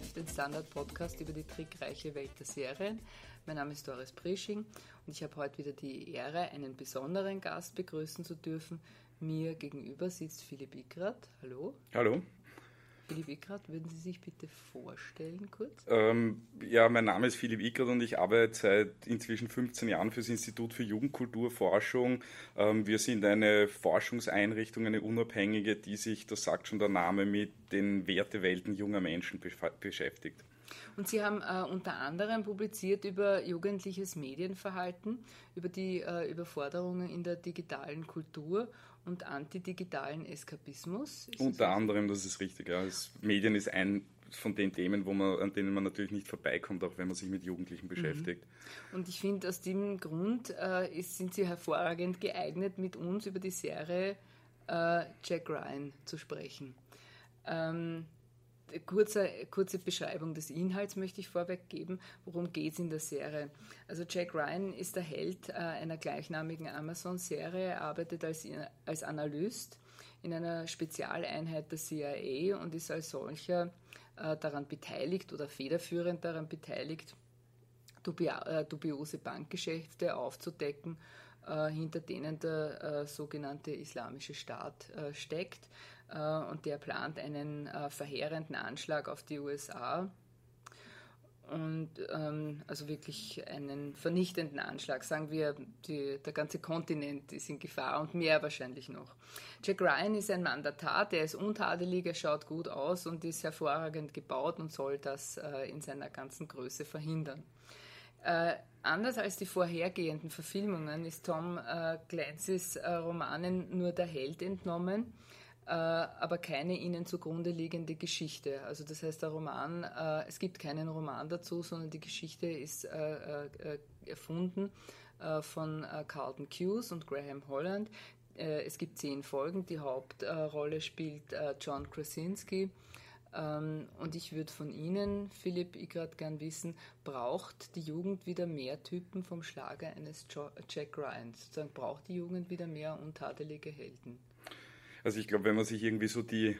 Chef, den Standard-Podcast über die trickreiche Welt der Serien. Mein Name ist Doris Prisching und ich habe heute wieder die Ehre, einen besonderen Gast begrüßen zu dürfen. Mir gegenüber sitzt Philipp Ickrat. Hallo. Hallo. Philipp Ickrat, würden Sie sich bitte vorstellen kurz? Ähm, ja, mein Name ist Philipp Ickrat und ich arbeite seit inzwischen 15 Jahren für das Institut für Jugendkulturforschung. Ähm, wir sind eine Forschungseinrichtung, eine unabhängige, die sich, das sagt schon der Name, mit den Wertewelten junger Menschen beschäftigt. Und Sie haben äh, unter anderem publiziert über jugendliches Medienverhalten, über die äh, Überforderungen in der digitalen Kultur und antidigitalen Eskapismus. Ist Unter das anderem, das ist richtig. Ja. Das Medien ist ein von den Themen, wo man, an denen man natürlich nicht vorbeikommt, auch wenn man sich mit Jugendlichen mhm. beschäftigt. Und ich finde, aus dem Grund äh, ist, sind Sie hervorragend geeignet, mit uns über die Serie äh, Jack Ryan zu sprechen. Ähm, kurze, kurze Beschreibung des Inhalts möchte ich vorweg geben. Worum geht es in der Serie? Also Jack Ryan ist der Held äh, einer gleichnamigen Amazon-Serie. Er arbeitet als, als Analyst in einer Spezialeinheit der CIA und ist als solcher äh, daran beteiligt oder federführend daran beteiligt, äh, dubiose Bankgeschäfte aufzudecken, äh, hinter denen der äh, sogenannte Islamische Staat äh, steckt. Äh, und der plant einen äh, verheerenden Anschlag auf die USA und ähm, also wirklich einen vernichtenden Anschlag. Sagen wir, die, der ganze Kontinent ist in Gefahr und mehr wahrscheinlich noch. Jack Ryan ist ein Mandatar, der ist untadelig, er schaut gut aus und ist hervorragend gebaut und soll das äh, in seiner ganzen Größe verhindern. Äh, anders als die vorhergehenden Verfilmungen ist Tom äh, Clancy's äh, Romanen nur der Held entnommen aber keine ihnen zugrunde liegende Geschichte. Also das heißt, der Roman, äh, es gibt keinen Roman dazu, sondern die Geschichte ist äh, erfunden von Carlton Cuse und Graham Holland. Es gibt zehn Folgen. Die Hauptrolle spielt John Krasinski. Ähm, und ich würde von Ihnen, Philipp, ich gerade gern wissen, braucht die Jugend wieder mehr Typen vom Schlager eines Jack Ryans? Sozusagen braucht die Jugend wieder mehr untadelige Helden? Also ich glaube, wenn man sich irgendwie so die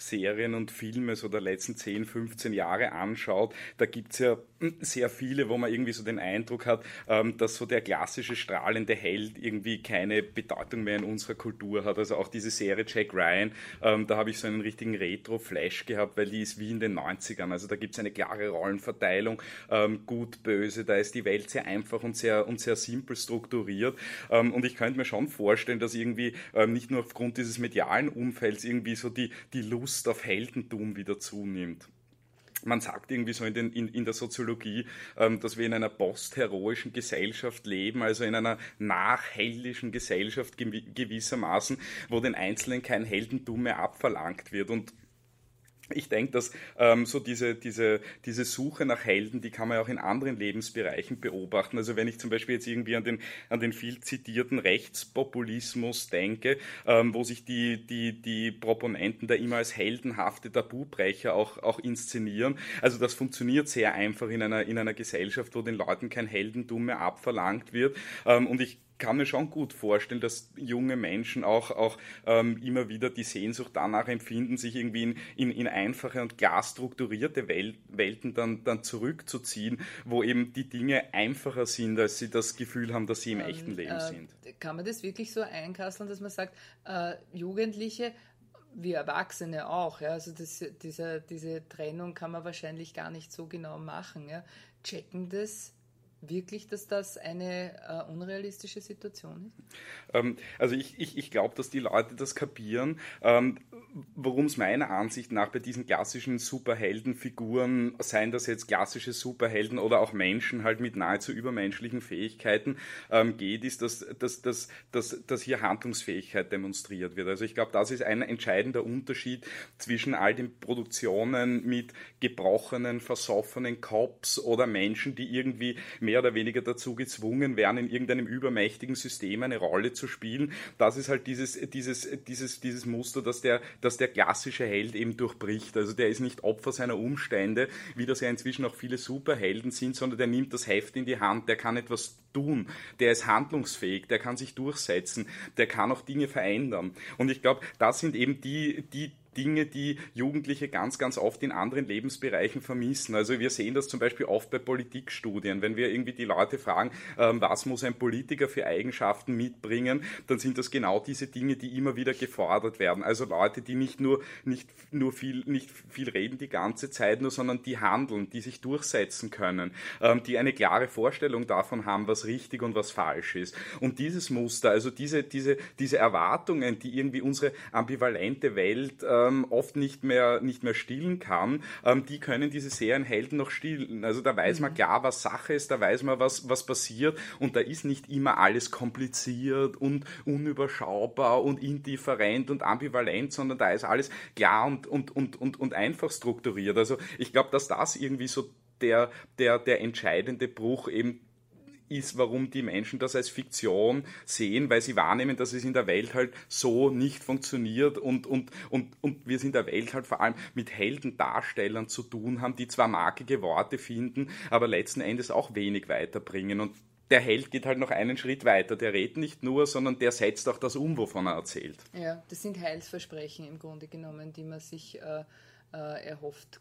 Serien und Filme so der letzten 10, 15 Jahre anschaut, da gibt es ja sehr viele, wo man irgendwie so den Eindruck hat, ähm, dass so der klassische strahlende Held irgendwie keine Bedeutung mehr in unserer Kultur hat. Also auch diese Serie Jack Ryan, ähm, da habe ich so einen richtigen Retro-Flash gehabt, weil die ist wie in den 90ern. Also da gibt es eine klare Rollenverteilung, ähm, gut, böse, da ist die Welt sehr einfach und sehr, und sehr simpel strukturiert. Und ich könnte mir schon vorstellen, dass irgendwie nicht nur aufgrund dieses medialen Umfelds irgendwie so die, die Lust auf Heldentum wieder zunimmt man sagt irgendwie so in, den, in, in der Soziologie, ähm, dass wir in einer postheroischen Gesellschaft leben, also in einer nachheldischen Gesellschaft gewissermaßen, wo den Einzelnen kein Heldentum mehr abverlangt wird. Und ich denke, dass ähm, so diese, diese, diese Suche nach Helden, die kann man ja auch in anderen Lebensbereichen beobachten. Also wenn ich zum Beispiel jetzt irgendwie an den, an den viel zitierten Rechtspopulismus denke, ähm, wo sich die, die, die Proponenten da immer als heldenhafte Tabubrecher auch, auch inszenieren. Also das funktioniert sehr einfach in einer, in einer Gesellschaft, wo den Leuten kein Heldentum mehr abverlangt wird. Ähm, und ich kann mir schon gut vorstellen, dass junge Menschen auch, auch ähm, immer wieder die Sehnsucht danach empfinden, sich irgendwie in, in, in einfache und klar strukturierte Welt, Welten dann, dann zurückzuziehen, wo eben die Dinge einfacher sind, als sie das Gefühl haben, dass sie im ähm, echten Leben äh, sind. Kann man das wirklich so einkasseln, dass man sagt, äh, Jugendliche wie Erwachsene auch. Ja? Also das, diese, diese Trennung kann man wahrscheinlich gar nicht so genau machen. Ja? Checken das wirklich, dass das eine äh, unrealistische Situation ist? Ähm, also ich, ich, ich glaube, dass die Leute das kapieren. Ähm, Worum es meiner Ansicht nach bei diesen klassischen Superheldenfiguren, seien das jetzt klassische Superhelden oder auch Menschen halt mit nahezu übermenschlichen Fähigkeiten ähm, geht, ist, dass, dass, dass, dass, dass hier Handlungsfähigkeit demonstriert wird. Also ich glaube, das ist ein entscheidender Unterschied zwischen all den Produktionen mit gebrochenen, versoffenen Cops oder Menschen, die irgendwie mehr oder weniger dazu gezwungen werden, in irgendeinem übermächtigen System eine Rolle zu spielen. Das ist halt dieses, dieses, dieses, dieses Muster, dass der, dass der klassische Held eben durchbricht. Also der ist nicht Opfer seiner Umstände, wie das ja inzwischen auch viele Superhelden sind, sondern der nimmt das Heft in die Hand, der kann etwas tun, der ist handlungsfähig, der kann sich durchsetzen, der kann auch Dinge verändern. Und ich glaube, das sind eben die, die Dinge, die Jugendliche ganz, ganz oft in anderen Lebensbereichen vermissen. Also wir sehen das zum Beispiel oft bei Politikstudien. Wenn wir irgendwie die Leute fragen, ähm, was muss ein Politiker für Eigenschaften mitbringen, dann sind das genau diese Dinge, die immer wieder gefordert werden. Also Leute, die nicht nur, nicht nur viel, nicht viel reden die ganze Zeit nur, sondern die handeln, die sich durchsetzen können, ähm, die eine klare Vorstellung davon haben, was richtig und was falsch ist. Und dieses Muster, also diese, diese, diese Erwartungen, die irgendwie unsere ambivalente Welt ähm, oft nicht mehr, nicht mehr stillen kann, ähm, die können diese Serienhelden noch stillen. Also da weiß man mhm. klar, was Sache ist, da weiß man, was, was passiert und da ist nicht immer alles kompliziert und unüberschaubar und indifferent und ambivalent, sondern da ist alles klar und, und, und, und, und einfach strukturiert. Also ich glaube, dass das irgendwie so der, der, der entscheidende Bruch eben ist, warum die Menschen das als Fiktion sehen, weil sie wahrnehmen, dass es in der Welt halt so nicht funktioniert und, und, und, und wir es in der Welt halt vor allem mit Heldendarstellern zu tun haben, die zwar markige Worte finden, aber letzten Endes auch wenig weiterbringen. Und der Held geht halt noch einen Schritt weiter. Der redet nicht nur, sondern der setzt auch das um, wovon er erzählt. Ja, das sind Heilsversprechen im Grunde genommen, die man sich äh, äh, erhofft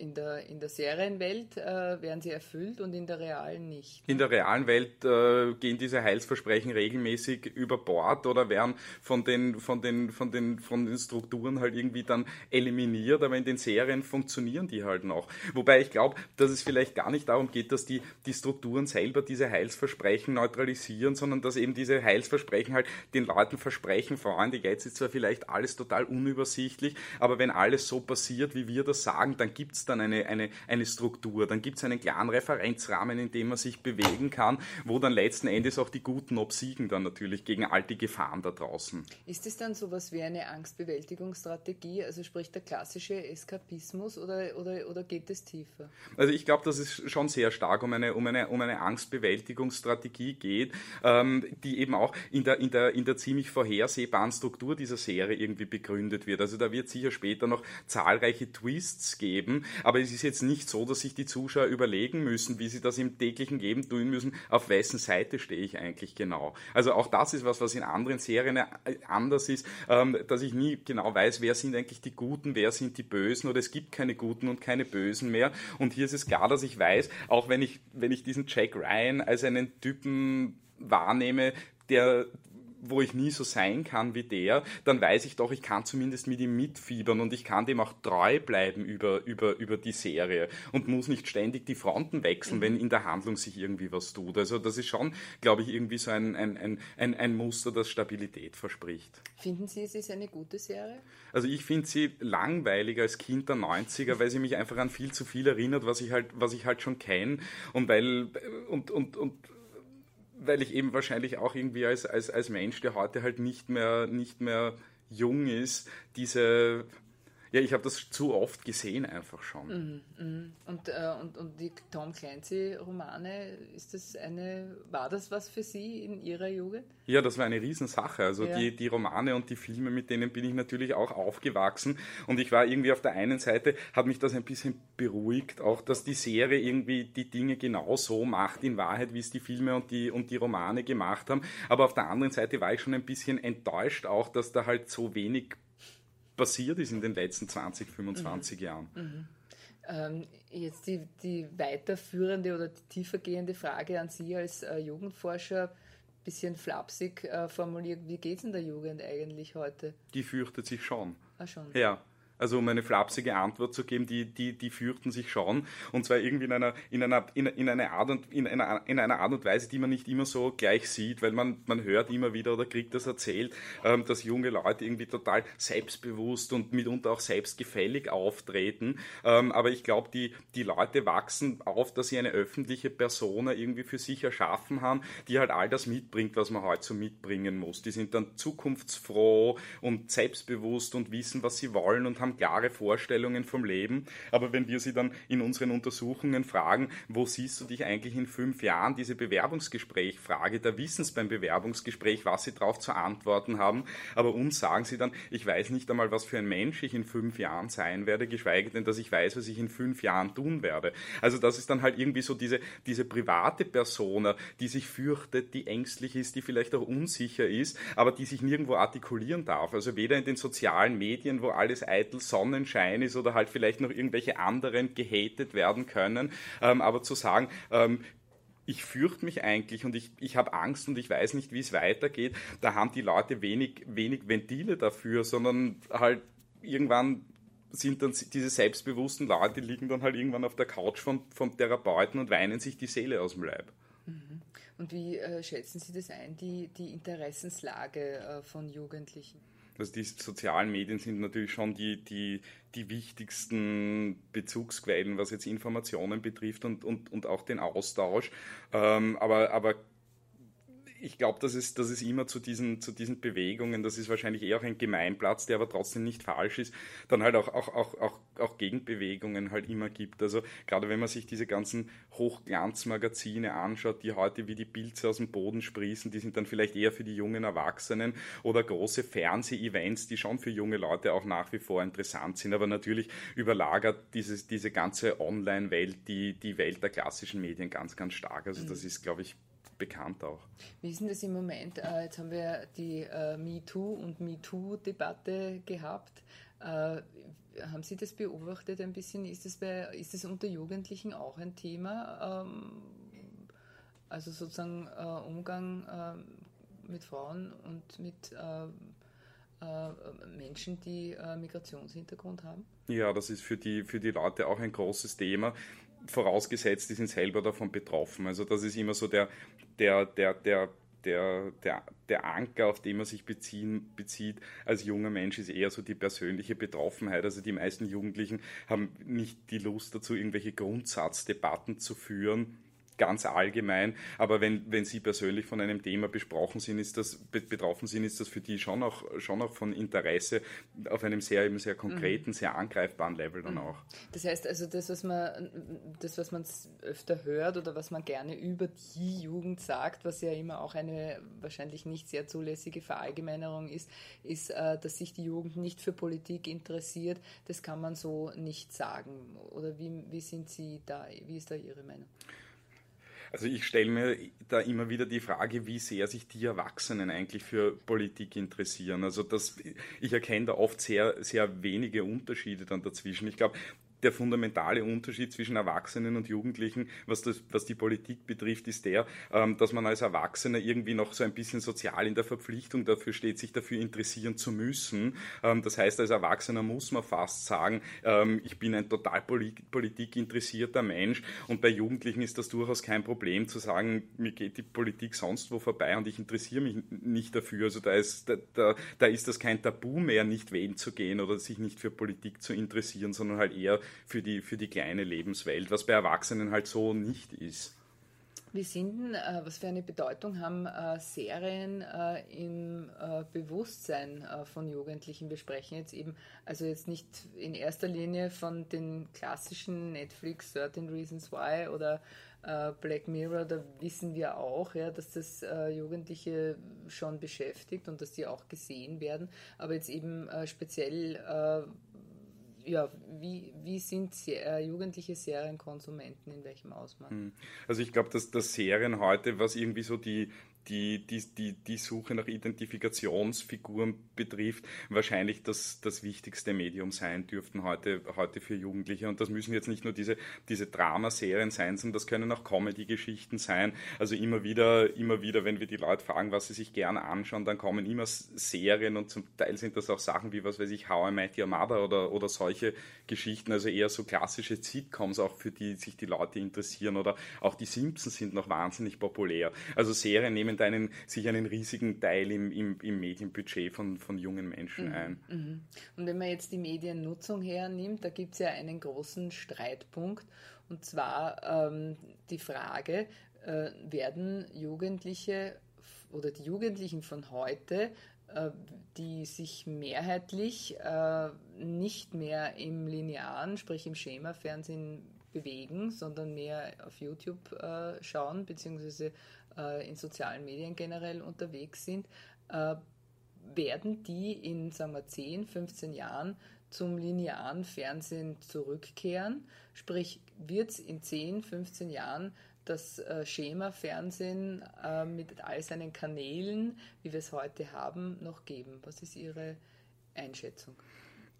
in der, in der Serienwelt äh, werden sie erfüllt und in der realen nicht. In der realen Welt äh, gehen diese Heilsversprechen regelmäßig über Bord oder werden von den, von, den, von, den, von den Strukturen halt irgendwie dann eliminiert, aber in den Serien funktionieren die halt noch. Wobei ich glaube, dass es vielleicht gar nicht darum geht, dass die, die Strukturen selber diese Heilsversprechen neutralisieren, sondern dass eben diese Heilsversprechen halt den Leuten versprechen, Freunde, jetzt ist zwar vielleicht alles total unübersichtlich, aber wenn alles so passiert, wie wir das sagen, sagen, dann gibt es dann eine, eine, eine Struktur, dann gibt es einen klaren Referenzrahmen, in dem man sich bewegen kann, wo dann letzten Endes auch die Guten obsiegen dann natürlich gegen all die Gefahren da draußen. Ist es dann sowas wie eine Angstbewältigungsstrategie, also sprich der klassische Eskapismus oder, oder, oder geht es tiefer? Also ich glaube, dass es schon sehr stark um eine, um eine, um eine Angstbewältigungsstrategie geht, ähm, die eben auch in der, in, der, in der ziemlich vorhersehbaren Struktur dieser Serie irgendwie begründet wird. Also da wird sicher später noch zahlreiche Twists Tests geben, aber es ist jetzt nicht so, dass sich die Zuschauer überlegen müssen, wie sie das im täglichen Leben tun müssen, auf wessen Seite stehe ich eigentlich genau. Also auch das ist was, was in anderen Serien äh, anders ist, ähm, dass ich nie genau weiß, wer sind eigentlich die Guten, wer sind die Bösen oder es gibt keine Guten und keine Bösen mehr. Und hier ist es klar, dass ich weiß, auch wenn ich, wenn ich diesen Jack Ryan als einen Typen wahrnehme, der wo ich nie so sein kann wie der, dann weiß ich doch, ich kann zumindest mit ihm mitfiebern und ich kann dem auch treu bleiben über, über, über die Serie und muss nicht ständig die Fronten wechseln, wenn in der Handlung sich irgendwie was tut. Also das ist schon, glaube ich, irgendwie so ein, ein, ein, ein, ein Muster, das Stabilität verspricht. Finden Sie, es ist eine gute Serie? Also ich finde sie langweiliger als Kind der 90er, weil sie mich einfach an viel zu viel erinnert, was ich halt, was ich halt schon kenne und weil und, und, und weil ich eben wahrscheinlich auch irgendwie als, als, als Mensch, der heute halt nicht mehr, nicht mehr jung ist, diese ja, ich habe das zu oft gesehen einfach schon. Mhm, mh. und, äh, und, und die Tom Clancy-Romane, ist das eine, war das was für Sie in Ihrer Jugend? Ja, das war eine Riesensache. Also ja. die, die Romane und die Filme, mit denen bin ich natürlich auch aufgewachsen. Und ich war irgendwie auf der einen Seite, hat mich das ein bisschen beruhigt, auch dass die Serie irgendwie die Dinge genau so macht, in Wahrheit, wie es die Filme und die, und die Romane gemacht haben. Aber auf der anderen Seite war ich schon ein bisschen enttäuscht auch, dass da halt so wenig passiert ist in den letzten 20, 25 mhm. Jahren. Mhm. Ähm, jetzt die, die weiterführende oder die tiefergehende Frage an Sie als äh, Jugendforscher, bisschen flapsig äh, formuliert, wie geht es in der Jugend eigentlich heute? Die fürchtet sich schon. Ah, schon. Ja, also um eine flapsige Antwort zu geben, die, die, die fürchten sich schon. Und zwar irgendwie in einer, in einer, in, in einer Art und, in einer, in einer Art und Weise, die man nicht immer so gleich sieht, weil man, man hört immer wieder oder kriegt das erzählt, ähm, dass junge Leute irgendwie total selbstbewusst und mitunter auch selbstgefällig auftreten. Ähm, aber ich glaube, die, die Leute wachsen auf, dass sie eine öffentliche Persona irgendwie für sich erschaffen haben, die halt all das mitbringt, was man heute so mitbringen muss. Die sind dann zukunftsfroh und selbstbewusst und wissen, was sie wollen und haben haben klare Vorstellungen vom Leben, aber wenn wir sie dann in unseren Untersuchungen fragen, wo siehst du dich eigentlich in fünf Jahren, diese Bewerbungsgespräch-Frage, da wissen sie beim Bewerbungsgespräch, was sie darauf zu antworten haben, aber uns sagen sie dann, ich weiß nicht einmal, was für ein Mensch ich in fünf Jahren sein werde, geschweige denn, dass ich weiß, was ich in fünf Jahren tun werde. Also das ist dann halt irgendwie so diese, diese private Persona, die sich fürchtet, die ängstlich ist, die vielleicht auch unsicher ist, aber die sich nirgendwo artikulieren darf. Also weder in den sozialen Medien, wo alles eitel Sonnenschein ist oder halt vielleicht noch irgendwelche anderen gehatet werden können, ähm, aber zu sagen, ähm, ich fürchte mich eigentlich und ich, ich habe Angst und ich weiß nicht, wie es weitergeht, da haben die Leute wenig, wenig Ventile dafür, sondern halt irgendwann sind dann diese selbstbewussten Leute, die liegen dann halt irgendwann auf der Couch vom, vom Therapeuten und weinen sich die Seele aus dem Leib. Mhm. Und wie äh, schätzen Sie das ein, die, die Interessenslage äh, von Jugendlichen? Also die sozialen Medien sind natürlich schon die, die, die wichtigsten Bezugsquellen, was jetzt Informationen betrifft und, und, und auch den Austausch. Ähm, aber, aber ich glaube, dass es, dass es immer zu diesen, zu diesen Bewegungen, das ist wahrscheinlich eher auch ein Gemeinplatz, der aber trotzdem nicht falsch ist, dann halt auch, auch, auch, auch, auch Gegenbewegungen halt immer gibt. Also gerade wenn man sich diese ganzen Hochglanzmagazine anschaut, die heute wie die Pilze aus dem Boden sprießen, die sind dann vielleicht eher für die jungen Erwachsenen oder große Fernseh-Events, die schon für junge Leute auch nach wie vor interessant sind. Aber natürlich überlagert dieses, diese ganze Online-Welt die, die Welt der klassischen Medien ganz, ganz stark. Also das mhm. ist, glaube ich, bekannt auch. Wie ist denn das im Moment? Äh, jetzt haben wir die äh, MeToo und MeToo-Debatte gehabt. Äh, haben Sie das beobachtet ein bisschen? Ist das, bei, ist das unter Jugendlichen auch ein Thema? Ähm, also sozusagen Umgang mit Frauen und mit Menschen, die Migrationshintergrund haben? Ja, das ist für die, für die Leute auch ein großes Thema vorausgesetzt, die sind selber davon betroffen. Also das ist immer so der, der, der, der, der, der, der Anker, auf den man sich beziehen, bezieht als junger Mensch, ist eher so die persönliche Betroffenheit. Also die meisten Jugendlichen haben nicht die Lust dazu, irgendwelche Grundsatzdebatten zu führen ganz allgemein. Aber wenn, wenn Sie persönlich von einem Thema besprochen sind, ist das, betroffen sind, ist das für die schon auch, schon auch von Interesse auf einem sehr, eben sehr konkreten, mhm. sehr angreifbaren Level dann mhm. auch. Das heißt also, das, was man, das, was man öfter hört oder was man gerne über die Jugend sagt, was ja immer auch eine wahrscheinlich nicht sehr zulässige Verallgemeinerung ist, ist, äh, dass sich die Jugend nicht für Politik interessiert. Das kann man so nicht sagen. Oder wie, wie sind Sie da, wie ist da Ihre Meinung? Also ich stelle mir da immer wieder die Frage, wie sehr sich die Erwachsenen eigentlich für Politik interessieren. Also das, ich erkenne da oft sehr, sehr wenige Unterschiede dann dazwischen. Ich glaube, der fundamentale Unterschied zwischen Erwachsenen und Jugendlichen, was, das, was die Politik betrifft, ist der, ähm, dass man als Erwachsener irgendwie noch so ein bisschen sozial in der Verpflichtung dafür steht, sich dafür interessieren zu müssen. Ähm, das heißt, als Erwachsener muss man fast sagen, ähm, ich bin ein total politikinteressierter Mensch und bei Jugendlichen ist das durchaus kein Problem zu sagen, mir geht die Politik sonst wo vorbei und ich interessiere mich nicht dafür. Also da ist, da, da, da ist das kein Tabu mehr, nicht wählen zu gehen oder sich nicht für Politik zu interessieren, sondern halt eher für die, für die kleine Lebenswelt, was bei Erwachsenen halt so nicht ist. Wie sind denn, äh, was für eine Bedeutung haben äh, Serien äh, im äh, Bewusstsein äh, von Jugendlichen? Wir sprechen jetzt eben, also jetzt nicht in erster Linie von den klassischen Netflix 13 Reasons Why oder äh, Black Mirror, da wissen wir auch, ja, dass das Jugendliche schon beschäftigt und dass die auch gesehen werden. Aber jetzt eben speziell ja, wie, wie sind äh, jugendliche Serienkonsumenten, in welchem Ausmaß? Hm. Also ich glaube, dass, dass Serien heute, was irgendwie so die, die, die, die, die Suche nach Identifikationsfiguren betrifft, wahrscheinlich das, das wichtigste Medium sein dürften heute, heute für Jugendliche. Und das müssen jetzt nicht nur diese, diese Dramaserien sein, sondern das können auch Comedy-Geschichten sein. Also immer wieder, immer wieder, wenn wir die Leute fragen, was sie sich gerne anschauen, dann kommen immer Serien und zum Teil sind das auch Sachen wie, was weiß ich, How I Met Your Mother oder, oder solche Geschichten, also eher so klassische Sitcoms, auch für die sich die Leute interessieren oder auch die Simpsons sind noch wahnsinnig populär. Also Serien nehmen da einen, sich einen riesigen Teil im, im, im Medienbudget von, von jungen Menschen mhm. ein. Mhm. Und wenn man jetzt die Mediennutzung hernimmt, da gibt es ja einen großen Streitpunkt und zwar ähm, die Frage, äh, werden Jugendliche oder die Jugendlichen von heute, äh, die sich mehrheitlich äh, nicht mehr im linearen, sprich im Schema-Fernsehen bewegen, sondern mehr auf YouTube äh, schauen, beziehungsweise in sozialen Medien generell unterwegs sind, werden die in sagen wir, 10, 15 Jahren zum linearen Fernsehen zurückkehren? Sprich, wird es in 10, 15 Jahren das äh, Schema Fernsehen äh, mit all seinen Kanälen, wie wir es heute haben, noch geben? Was ist Ihre Einschätzung?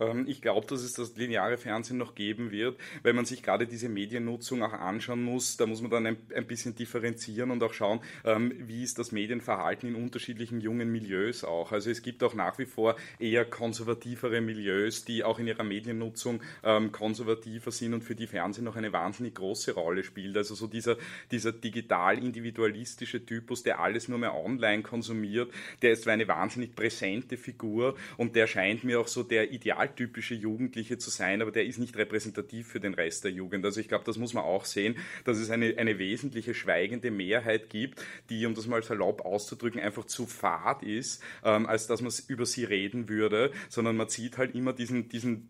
Ähm, ich glaube, dass es das lineare Fernsehen noch geben wird, weil man sich gerade diese Mediennutzung auch anschauen muss. Da muss man dann ein, ein bisschen differenzieren und auch schauen, ähm, wie ist das Medienverhalten in unterschiedlichen jungen Milieus auch. Also es gibt auch nach wie vor eher konservativere Milieus, die auch in ihrer Mediennutzung ähm, konservativer sind und für die Fernsehen noch eine wahnsinnig große Rolle spielt. Also so dieser, dieser digital-individualistische Typus, der alles nur mehr online konsumiert, der ist zwar eine wahnsinnig präsente Figur und der scheint mir auch so der Ideal idealtypische Jugendliche zu sein, aber der ist nicht repräsentativ für den Rest der Jugend. Also ich glaube, das muss man auch sehen, dass es eine, eine wesentliche schweigende Mehrheit gibt, die, um das mal salopp auszudrücken, einfach zu fad ist, ähm, als dass man über sie reden würde, sondern man zieht halt immer diesen, diesen,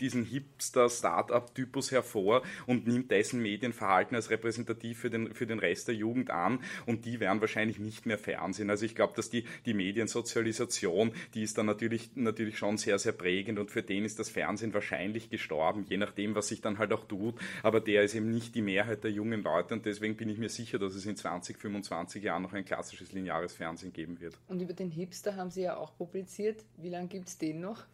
diesen Hipster-Startup-Typus hervor und nimmt dessen Medienverhalten als repräsentativ für den, für den Rest der Jugend an und die werden wahrscheinlich nicht mehr Fernsehen. Also ich glaube, dass die, die Mediensozialisation, die ist dann natürlich, natürlich schon sehr, sehr prägend und für den ist das Fernsehen wahrscheinlich gestorben, je nachdem, was sich dann halt auch tut. Aber der ist eben nicht die Mehrheit der jungen Leute und deswegen bin ich mir sicher, dass es in 20, 25 Jahren noch ein klassisches lineares Fernsehen geben wird. Und über den Hipster haben Sie ja auch publiziert. Wie lange gibt es den noch?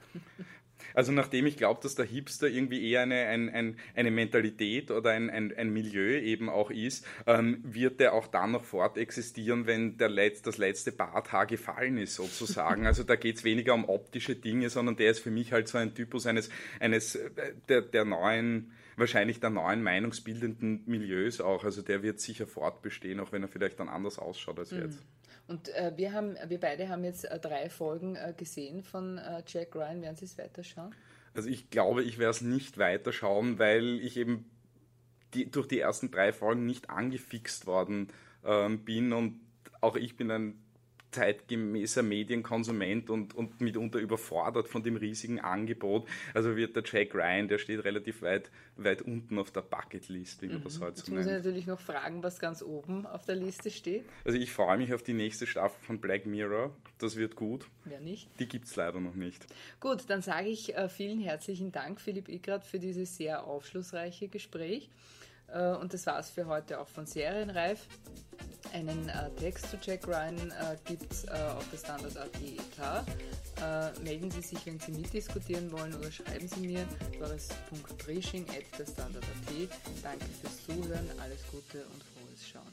Also nachdem ich glaube, dass der Hipster irgendwie eher eine, ein, ein, eine Mentalität oder ein, ein, ein Milieu eben auch ist, ähm, wird der auch dann noch fortexistieren, wenn der Letz-, das letzte Barthaar gefallen ist sozusagen. Also da geht es weniger um optische Dinge, sondern der ist für mich halt so ein Typus eines, eines äh, der, der neuen wahrscheinlich der neuen meinungsbildenden Milieus auch. Also der wird sicher fortbestehen, auch wenn er vielleicht dann anders ausschaut als mhm. jetzt. Und äh, wir, haben, wir beide haben jetzt äh, drei Folgen äh, gesehen von äh, Jack Ryan. Werden Sie es weiterschauen? Also ich glaube, ich werde es nicht weiterschauen, weil ich eben die, durch die ersten drei Folgen nicht angefixt worden ähm, bin und auch ich bin ein zeitgemäßer Medienkonsument und, und mitunter überfordert von dem riesigen Angebot. Also wird der Jack Ryan, der steht relativ weit, weit unten auf der Bucketlist, wie man mhm. das heute so nennt. Jetzt muss ich natürlich noch fragen, was ganz oben auf der Liste steht. Also ich freue mich auf die nächste Staffel von Black Mirror. Das wird gut. Wer nicht? Die gibt es leider noch nicht. Gut, dann sage ich äh, vielen herzlichen Dank, Philipp Ickrat, für dieses sehr aufschlussreiche Gespräch. Äh, und das war es für heute auch von Serienreif. Einen äh, Text zu Jack Ryan äh, gibt es äh, auf der Standard.at. Äh, melden Sie sich, wenn Sie mitdiskutieren wollen oder schreiben Sie mir doris.brisching.at. Danke fürs Zuhören, alles Gute und frohes Schauen.